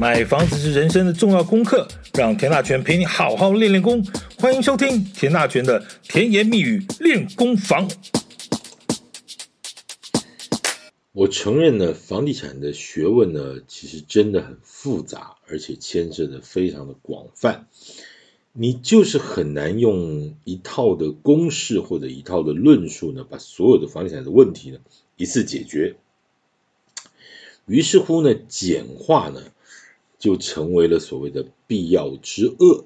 买房子是人生的重要功课，让田大权陪你好好练练功。欢迎收听田大权的甜言蜜语练功房。我承认呢，房地产的学问呢，其实真的很复杂，而且牵涉的非常的广泛。你就是很难用一套的公式或者一套的论述呢，把所有的房地产的问题呢一次解决。于是乎呢，简化呢。就成为了所谓的必要之恶。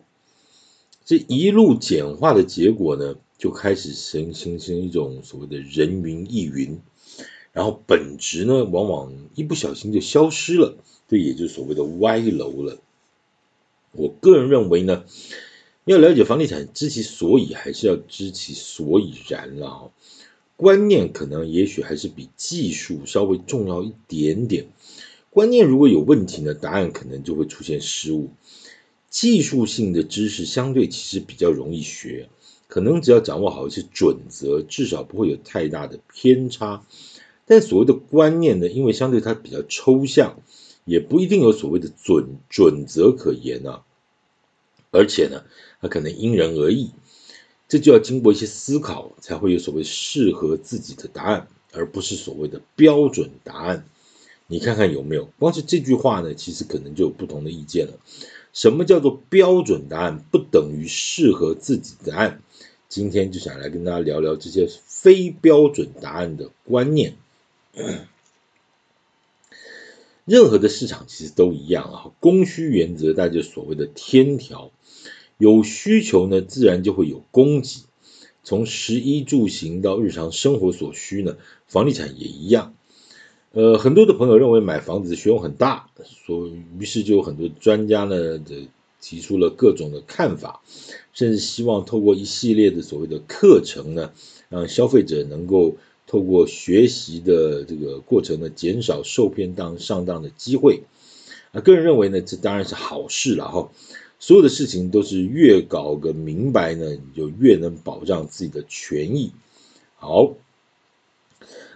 这一路简化的结果呢，就开始形形成一种所谓的人云亦云，然后本质呢，往往一不小心就消失了，这也就是所谓的歪楼了。我个人认为呢，要了解房地产，知其所以，还是要知其所以然了哈。观念可能也许还是比技术稍微重要一点点。观念如果有问题呢，答案可能就会出现失误。技术性的知识相对其实比较容易学，可能只要掌握好一些准则，至少不会有太大的偏差。但所谓的观念呢，因为相对它比较抽象，也不一定有所谓的准准则可言啊。而且呢，它可能因人而异，这就要经过一些思考，才会有所谓适合自己的答案，而不是所谓的标准答案。你看看有没有？光是这句话呢，其实可能就有不同的意见了。什么叫做标准答案？不等于适合自己的答案。今天就想来跟大家聊聊这些非标准答案的观念。任何的市场其实都一样啊，供需原则，大家所谓的天条。有需求呢，自然就会有供给。从食衣住行到日常生活所需呢，房地产也一样。呃，很多的朋友认为买房子的学问很大，所以于是就有很多专家呢，这提出了各种的看法，甚至希望透过一系列的所谓的课程呢，让消费者能够透过学习的这个过程呢，减少受骗当上当的机会。啊，个人认为呢，这当然是好事了哈。所有的事情都是越搞个明白呢，你就越能保障自己的权益。好。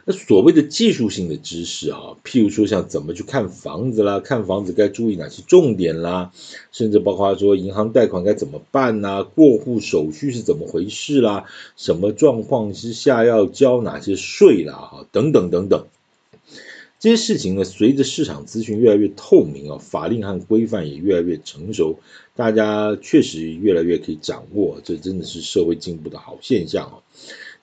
那所谓的技术性的知识啊，譬如说像怎么去看房子啦，看房子该注意哪些重点啦，甚至包括说银行贷款该怎么办呐，过户手续是怎么回事啦，什么状况之下要交哪些税啦，哈，等等等等，这些事情呢，随着市场资讯越来越透明啊，法令和规范也越来越成熟，大家确实越来越可以掌握，这真的是社会进步的好现象啊。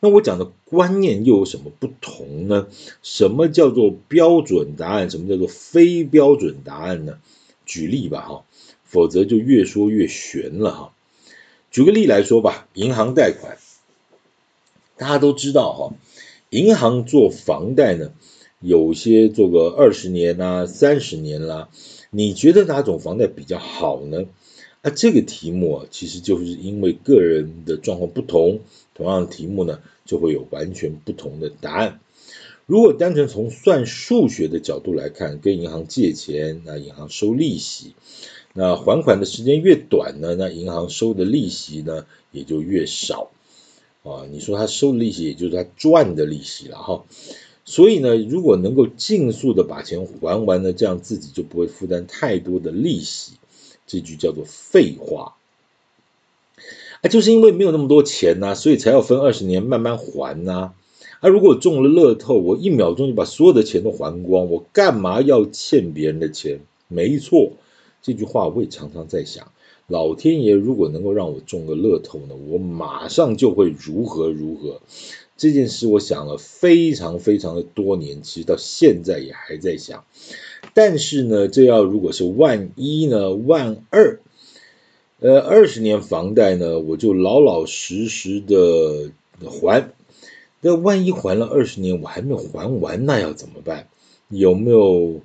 那我讲的观念又有什么不同呢？什么叫做标准答案？什么叫做非标准答案呢？举例吧，哈，否则就越说越玄了，哈。举个例来说吧，银行贷款，大家都知道，哈，银行做房贷呢，有些做个二十年啦、三十年啦，你觉得哪种房贷比较好呢？那这个题目啊，其实就是因为个人的状况不同，同样的题目呢，就会有完全不同的答案。如果单纯从算数学的角度来看，跟银行借钱，那银行收利息，那还款的时间越短呢，那银行收的利息呢也就越少啊。你说他收的利息，也就是他赚的利息了哈。所以呢，如果能够尽速的把钱还完呢，这样自己就不会负担太多的利息。这句叫做废话。啊，就是因为没有那么多钱呐，所以才要分二十年慢慢还呐。啊，如果中了乐透，我一秒钟就把所有的钱都还光，我干嘛要欠别人的钱？没错，这句话我也常常在想，老天爷如果能够让我中个乐透呢，我马上就会如何如何。这件事我想了非常非常的多年，其实到现在也还在想。但是呢，这要如果是万一呢，万二。呃，二十年房贷呢，我就老老实实的还。那万一还了二十年，我还没有还完，那要怎么办？有没有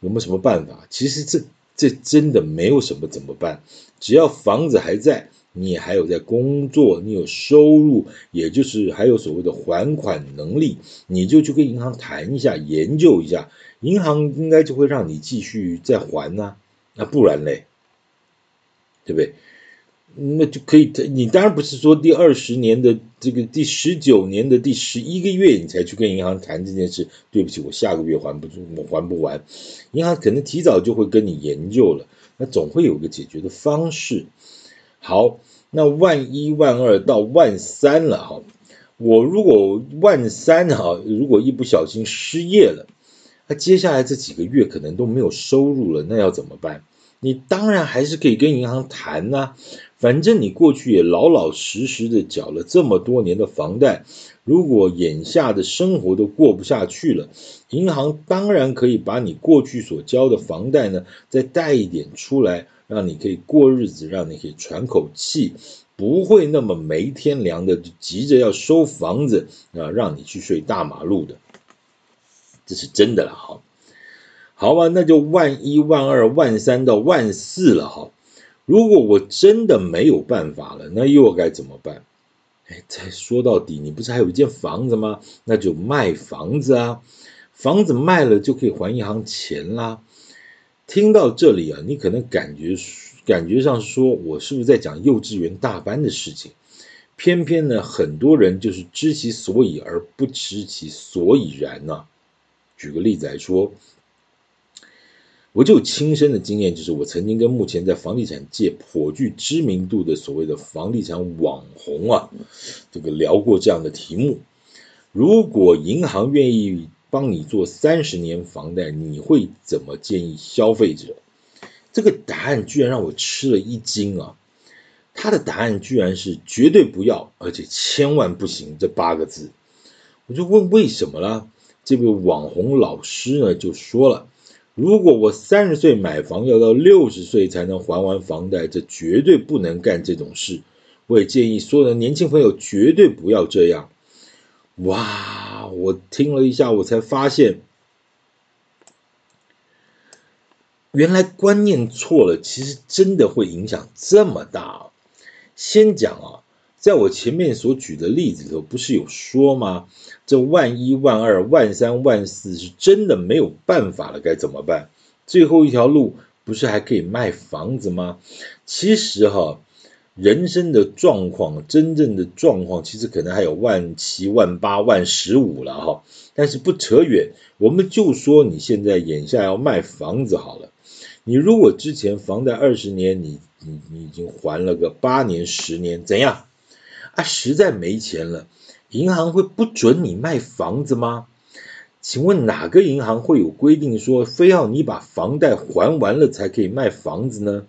有没有什么办法？其实这这真的没有什么怎么办？只要房子还在，你还有在工作，你有收入，也就是还有所谓的还款能力，你就去跟银行谈一下，研究一下，银行应该就会让你继续再还呐。那不然嘞？对不对？那就可以，你当然不是说第二十年的这个第十九年的第十一个月你才去跟银行谈这件事。对不起，我下个月还不出，我还不完。银行可能提早就会跟你研究了，那总会有个解决的方式。好，那万一万二到万三了哈，我如果万三哈，如果一不小心失业了，那接下来这几个月可能都没有收入了，那要怎么办？你当然还是可以跟银行谈呐、反正你过去也老老实实的缴了这么多年的房贷，如果眼下的生活都过不下去了，银行当然可以把你过去所交的房贷呢再贷一点出来，让你可以过日子，让你可以喘口气，不会那么没天良的急着要收房子啊，让你去睡大马路的，这是真的了哈。好吧，那就万一万二万三到万四了哈。如果我真的没有办法了，那又该怎么办？哎，再说到底，你不是还有一间房子吗？那就卖房子啊，房子卖了就可以还银行钱啦。听到这里啊，你可能感觉感觉上说，我是不是在讲幼稚园大班的事情？偏偏呢，很多人就是知其所以而不知其所以然呢、啊。举个例子来说。我就亲身的经验，就是我曾经跟目前在房地产界颇具知名度的所谓的房地产网红啊，这个聊过这样的题目：如果银行愿意帮你做三十年房贷，你会怎么建议消费者？这个答案居然让我吃了一惊啊！他的答案居然是绝对不要，而且千万不行这八个字。我就问为什么了？这位网红老师呢就说了。如果我三十岁买房，要到六十岁才能还完房贷，这绝对不能干这种事。我也建议所有的年轻朋友绝对不要这样。哇，我听了一下，我才发现，原来观念错了，其实真的会影响这么大。先讲啊。在我前面所举的例子里头，不是有说吗？这万一万二万三万四是真的没有办法了，该怎么办？最后一条路不是还可以卖房子吗？其实哈，人生的状况，真正的状况，其实可能还有万七万八万十五了哈。但是不扯远，我们就说你现在眼下要卖房子好了。你如果之前房贷二十年，你你你已经还了个八年十年，怎样？他、实在没钱了，银行会不准你卖房子吗？请问哪个银行会有规定说非要你把房贷还完了才可以卖房子呢？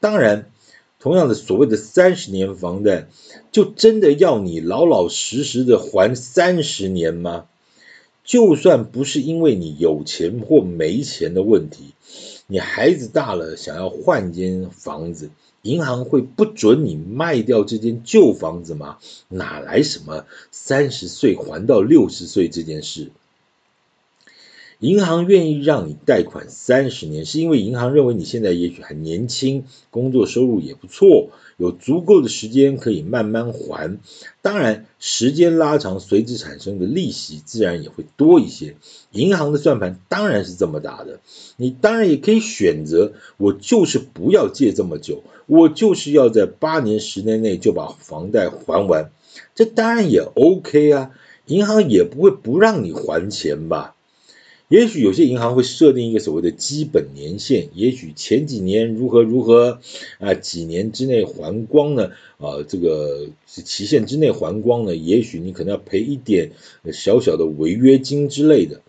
当然，同样的所谓的三十年房贷，就真的要你老老实实的还三十年吗？就算不是因为你有钱或没钱的问题，你孩子大了想要换间房子。银行会不准你卖掉这间旧房子吗？哪来什么三十岁还到六十岁这件事？银行愿意让你贷款三十年，是因为银行认为你现在也许还年轻，工作收入也不错，有足够的时间可以慢慢还。当然，时间拉长，随之产生的利息自然也会多一些。银行的算盘当然是这么打的。你当然也可以选择，我就是不要借这么久，我就是要在八年、十年内就把房贷还完。这当然也 OK 啊，银行也不会不让你还钱吧。也许有些银行会设定一个所谓的基本年限，也许前几年如何如何啊，几年之内还光呢？啊，这个期限之内还光呢？也许你可能要赔一点小小的违约金之类的。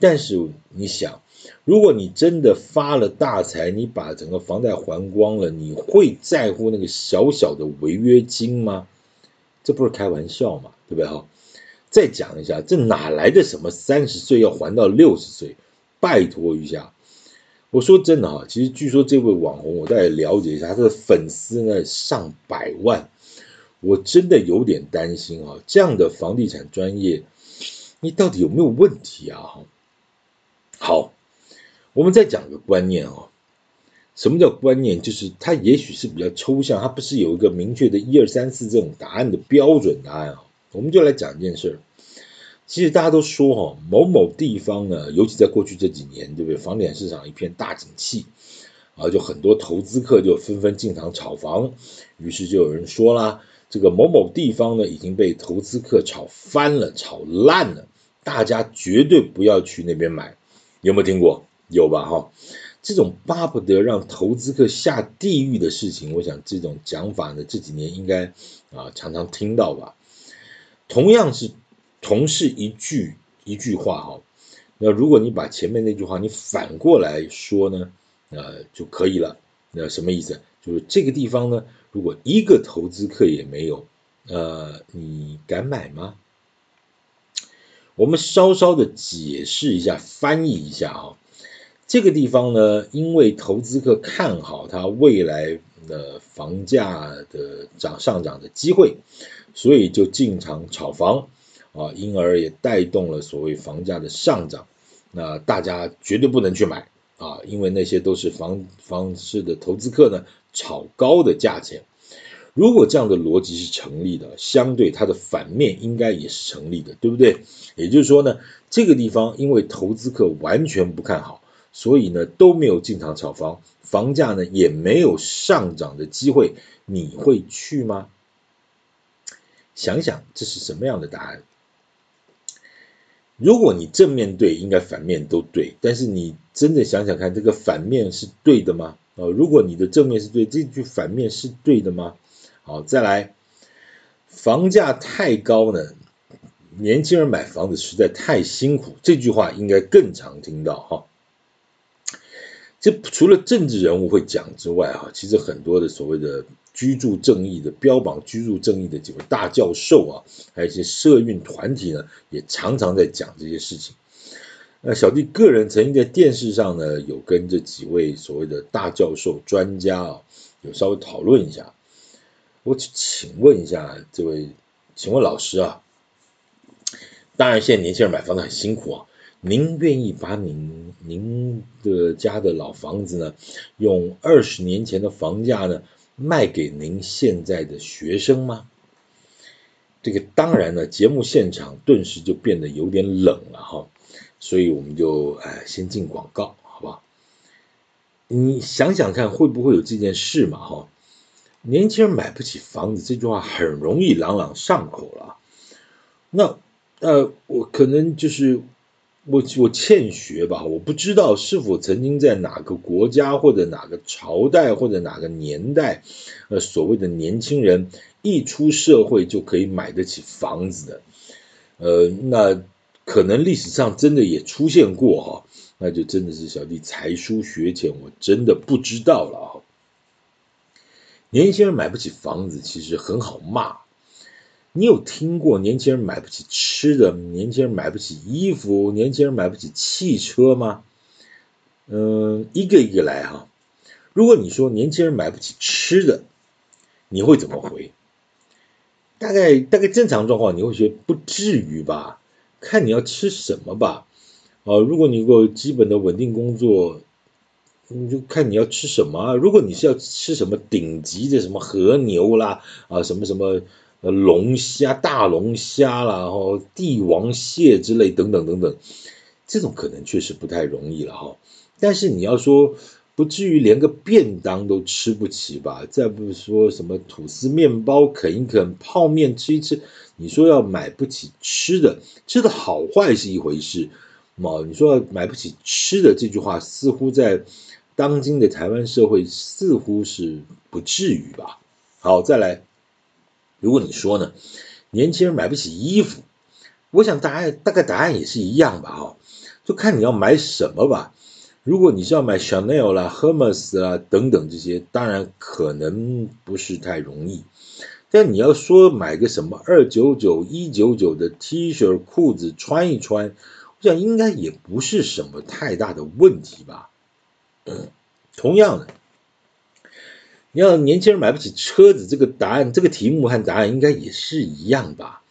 但是你想，如果你真的发了大财，你把整个房贷还光了，你会在乎那个小小的违约金吗？这不是开玩笑嘛，对不对哈？再讲一下，这哪来的什么三十岁要还到六十岁？拜托一下，我说真的哈，其实据说这位网红，我大概了解一下，他的粉丝呢上百万，我真的有点担心啊，这样的房地产专业，你到底有没有问题啊？好，我们再讲个观念啊，什么叫观念？就是它也许是比较抽象，它不是有一个明确的一二三四这种答案的标准答案啊。我们就来讲一件事儿，其实大家都说哈，某某地方呢，尤其在过去这几年，对不对？房地产市场一片大景气啊，就很多投资客就纷纷进场炒房，于是就有人说啦，这个某某地方呢已经被投资客炒翻了、炒烂了，大家绝对不要去那边买，有没有听过？有吧？哈，这种巴不得让投资客下地狱的事情，我想这种讲法呢，这几年应该啊常常听到吧。同样是同是一句一句话哈，那如果你把前面那句话你反过来说呢？呃，就可以了。那什么意思？就是这个地方呢，如果一个投资客也没有，呃，你敢买吗？我们稍稍的解释一下，翻译一下啊。这个地方呢，因为投资客看好它未来的房价的涨上涨的机会，所以就进场炒房啊，因而也带动了所谓房价的上涨。那大家绝对不能去买。啊，因为那些都是房房市的投资客呢，炒高的价钱。如果这样的逻辑是成立的，相对它的反面应该也是成立的，对不对？也就是说呢，这个地方因为投资客完全不看好，所以呢都没有进场炒房，房价呢也没有上涨的机会，你会去吗？想想这是什么样的答案？如果你正面对，应该反面都对。但是你真的想想看，这个反面是对的吗？啊，如果你的正面是对，这句反面是对的吗？好，再来，房价太高呢，年轻人买房子实在太辛苦。这句话应该更常听到哈。这除了政治人物会讲之外，哈，其实很多的所谓的。居住正义的标榜居住正义的几位大教授啊，还有一些社运团体呢，也常常在讲这些事情。那小弟个人曾经在电视上呢，有跟这几位所谓的大教授专家啊，有稍微讨论一下。我请问一下这位，请问老师啊，当然现在年轻人买房子很辛苦啊，您愿意把您您的家的老房子呢，用二十年前的房价呢，卖给您现在的学生吗？这个当然呢，节目现场顿时就变得有点冷了哈，所以我们就哎先进广告，好不好？你想想看，会不会有这件事嘛？哈，年轻人买不起房子这句话很容易朗朗上口了。那呃，我可能就是。我我欠学吧，我不知道是否曾经在哪个国家或者哪个朝代或者哪个年代，呃，所谓的年轻人一出社会就可以买得起房子的，呃，那可能历史上真的也出现过哈，那就真的是小弟才疏学浅，我真的不知道了哈。年轻人买不起房子，其实很好骂。你有听过年轻人买不起吃的，年轻人买不起衣服，年轻人买不起汽车吗？嗯，一个一个来哈。如果你说年轻人买不起吃的，你会怎么回？大概大概正常状况，你会觉得不至于吧？看你要吃什么吧。啊，如果你有个基本的稳定工作，你就看你要吃什么。如果你是要吃什么顶级的什么和牛啦，啊，什么什么。呃，龙虾、大龙虾啦，然后帝王蟹之类等等等等，这种可能确实不太容易了哈。但是你要说不至于连个便当都吃不起吧？再不说什么吐司面包啃一啃，泡面吃一吃，你说要买不起吃的，吃的好坏是一回事嘛？你说买不起吃的这句话，似乎在当今的台湾社会似乎是不至于吧？好，再来。如果你说呢，年轻人买不起衣服，我想答案大概答案也是一样吧，哈，就看你要买什么吧。如果你是要买 Chanel 啦、Hermes 啦等等这些，当然可能不是太容易。但你要说买个什么二九九、一九九的 T 恤裤子穿一穿，我想应该也不是什么太大的问题吧。嗯，同样的。你要年轻人买不起车子，这个答案，这个题目和答案应该也是一样吧？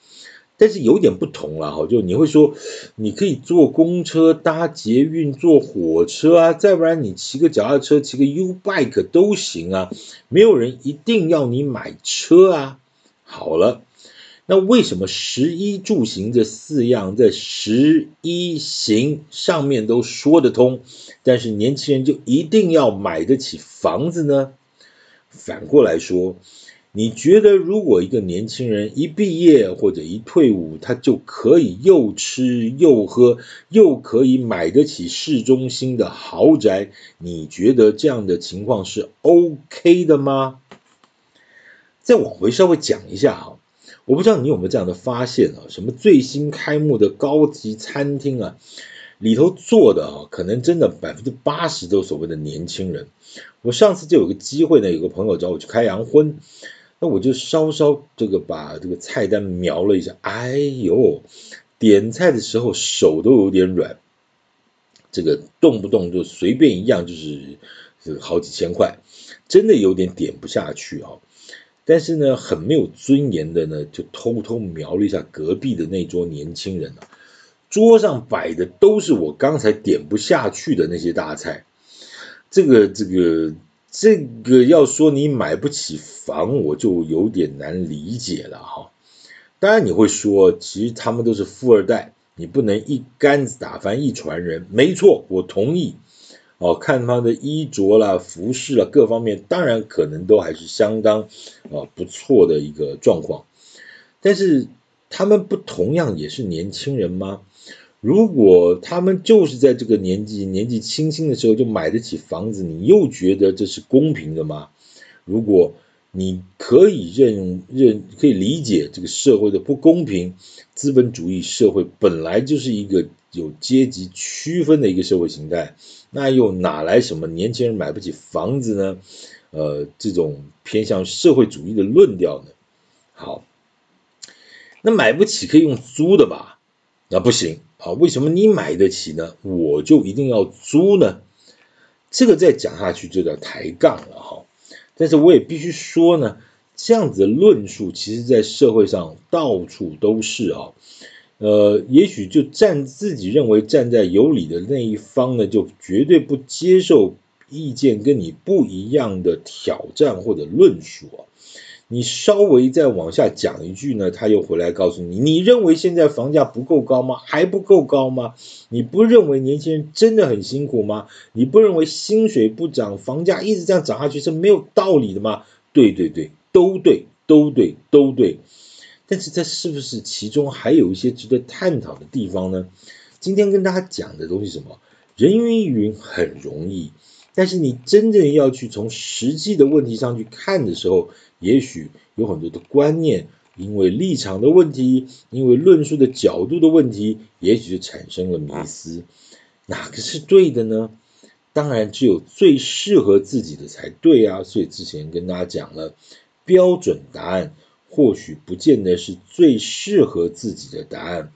但是有点不同了哈，就你会说，你可以坐公车、搭捷运、坐火车啊，再不然你骑个脚踏车、骑个 U bike 都行啊，没有人一定要你买车啊。好了，那为什么食衣住行这四样在食衣行上面都说得通，但是年轻人就一定要买得起房子呢？反过来说，你觉得如果一个年轻人一毕业或者一退伍，他就可以又吃又喝，又可以买得起市中心的豪宅，你觉得这样的情况是 OK 的吗？再往回稍微讲一下哈。我不知道你有没有这样的发现啊？什么最新开幕的高级餐厅啊，里头坐的啊，可能真的百分之八十都所谓的年轻人。我上次就有个机会呢，有个朋友找我去开洋荤，那我就稍稍这个把这个菜单瞄了一下，哎呦，点菜的时候手都有点软，这个动不动就随便一样就是这个好几千块，真的有点点不下去啊。但是呢，很没有尊严的呢，就偷偷瞄了一下隔壁的那桌年轻人啊，桌上摆的都是我刚才点不下去的那些大菜，这个这个这个要说你买不起房，我就有点难理解了哈。当然你会说，其实他们都是富二代，你不能一竿子打翻一船人。没错，我同意。哦，看他的衣着啦、服饰啦，各方面当然可能都还是相当啊不错的一个状况。但是他们不同样也是年轻人吗？如果他们就是在这个年纪年纪轻轻的时候就买得起房子，你又觉得这是公平的吗？如果你可以认认可以理解这个社会的不公平，资本主义社会本来就是一个有阶级区分的一个社会形态。那又哪来什么年轻人买不起房子呢？呃，这种偏向社会主义的论调呢？好，那买不起可以用租的吧？那不行啊，为什么你买得起呢？我就一定要租呢？这个再讲下去就叫抬杠了哈。但是我也必须说呢，这样子的论述其实在社会上到处都是啊。呃，也许就站自己认为站在有理的那一方呢，就绝对不接受意见跟你不一样的挑战或者论述啊。你稍微再往下讲一句呢，他又回来告诉你，你认为现在房价不够高吗？还不够高吗？你不认为年轻人真的很辛苦吗？你不认为薪水不涨，房价一直这样涨下去是没有道理的吗？对对对，都对，都对，都对。但是这是不是其中还有一些值得探讨的地方呢？今天跟大家讲的东西什么？人云亦云很容易，但是你真正要去从实际的问题上去看的时候，也许有很多的观念，因为立场的问题，因为论述的角度的问题，也许就产生了迷思。哪个是对的呢？当然只有最适合自己的才对啊！所以之前跟大家讲了标准答案。或许不见得是最适合自己的答案。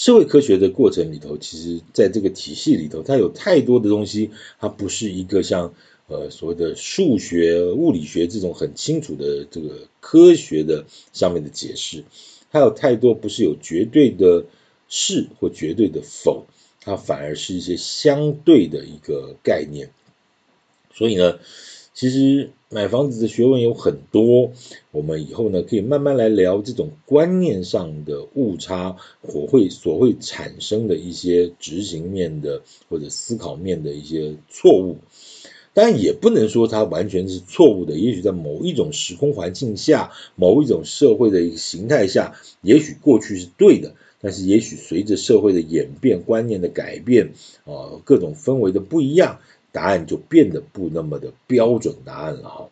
社会科学的过程里头，其实在这个体系里头，它有太多的东西，它不是一个像呃所谓的数学、物理学这种很清楚的这个科学的上面的解释，它有太多不是有绝对的是或绝对的否，它反而是一些相对的一个概念。所以呢，其实。买房子的学问有很多，我们以后呢可以慢慢来聊这种观念上的误差，或会所会产生的一些执行面的或者思考面的一些错误。当然也不能说它完全是错误的，也许在某一种时空环境下，某一种社会的一个形态下，也许过去是对的，但是也许随着社会的演变、观念的改变，啊，各种氛围的不一样。答案就变得不那么的标准答案了哈，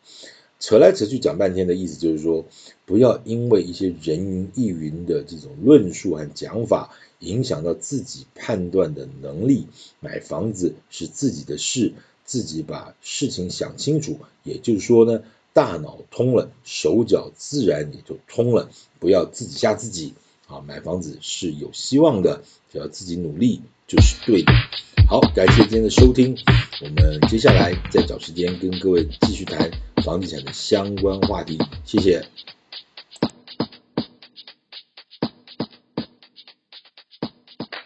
扯来扯去讲半天的意思就是说，不要因为一些人云亦云的这种论述和讲法，影响到自己判断的能力。买房子是自己的事，自己把事情想清楚，也就是说呢，大脑通了，手脚自然也就通了。不要自己吓自己啊，买房子是有希望的，只要自己努力就是对的。好，感谢今天的收听。我们接下来再找时间跟各位继续谈房地产的相关话题。谢谢。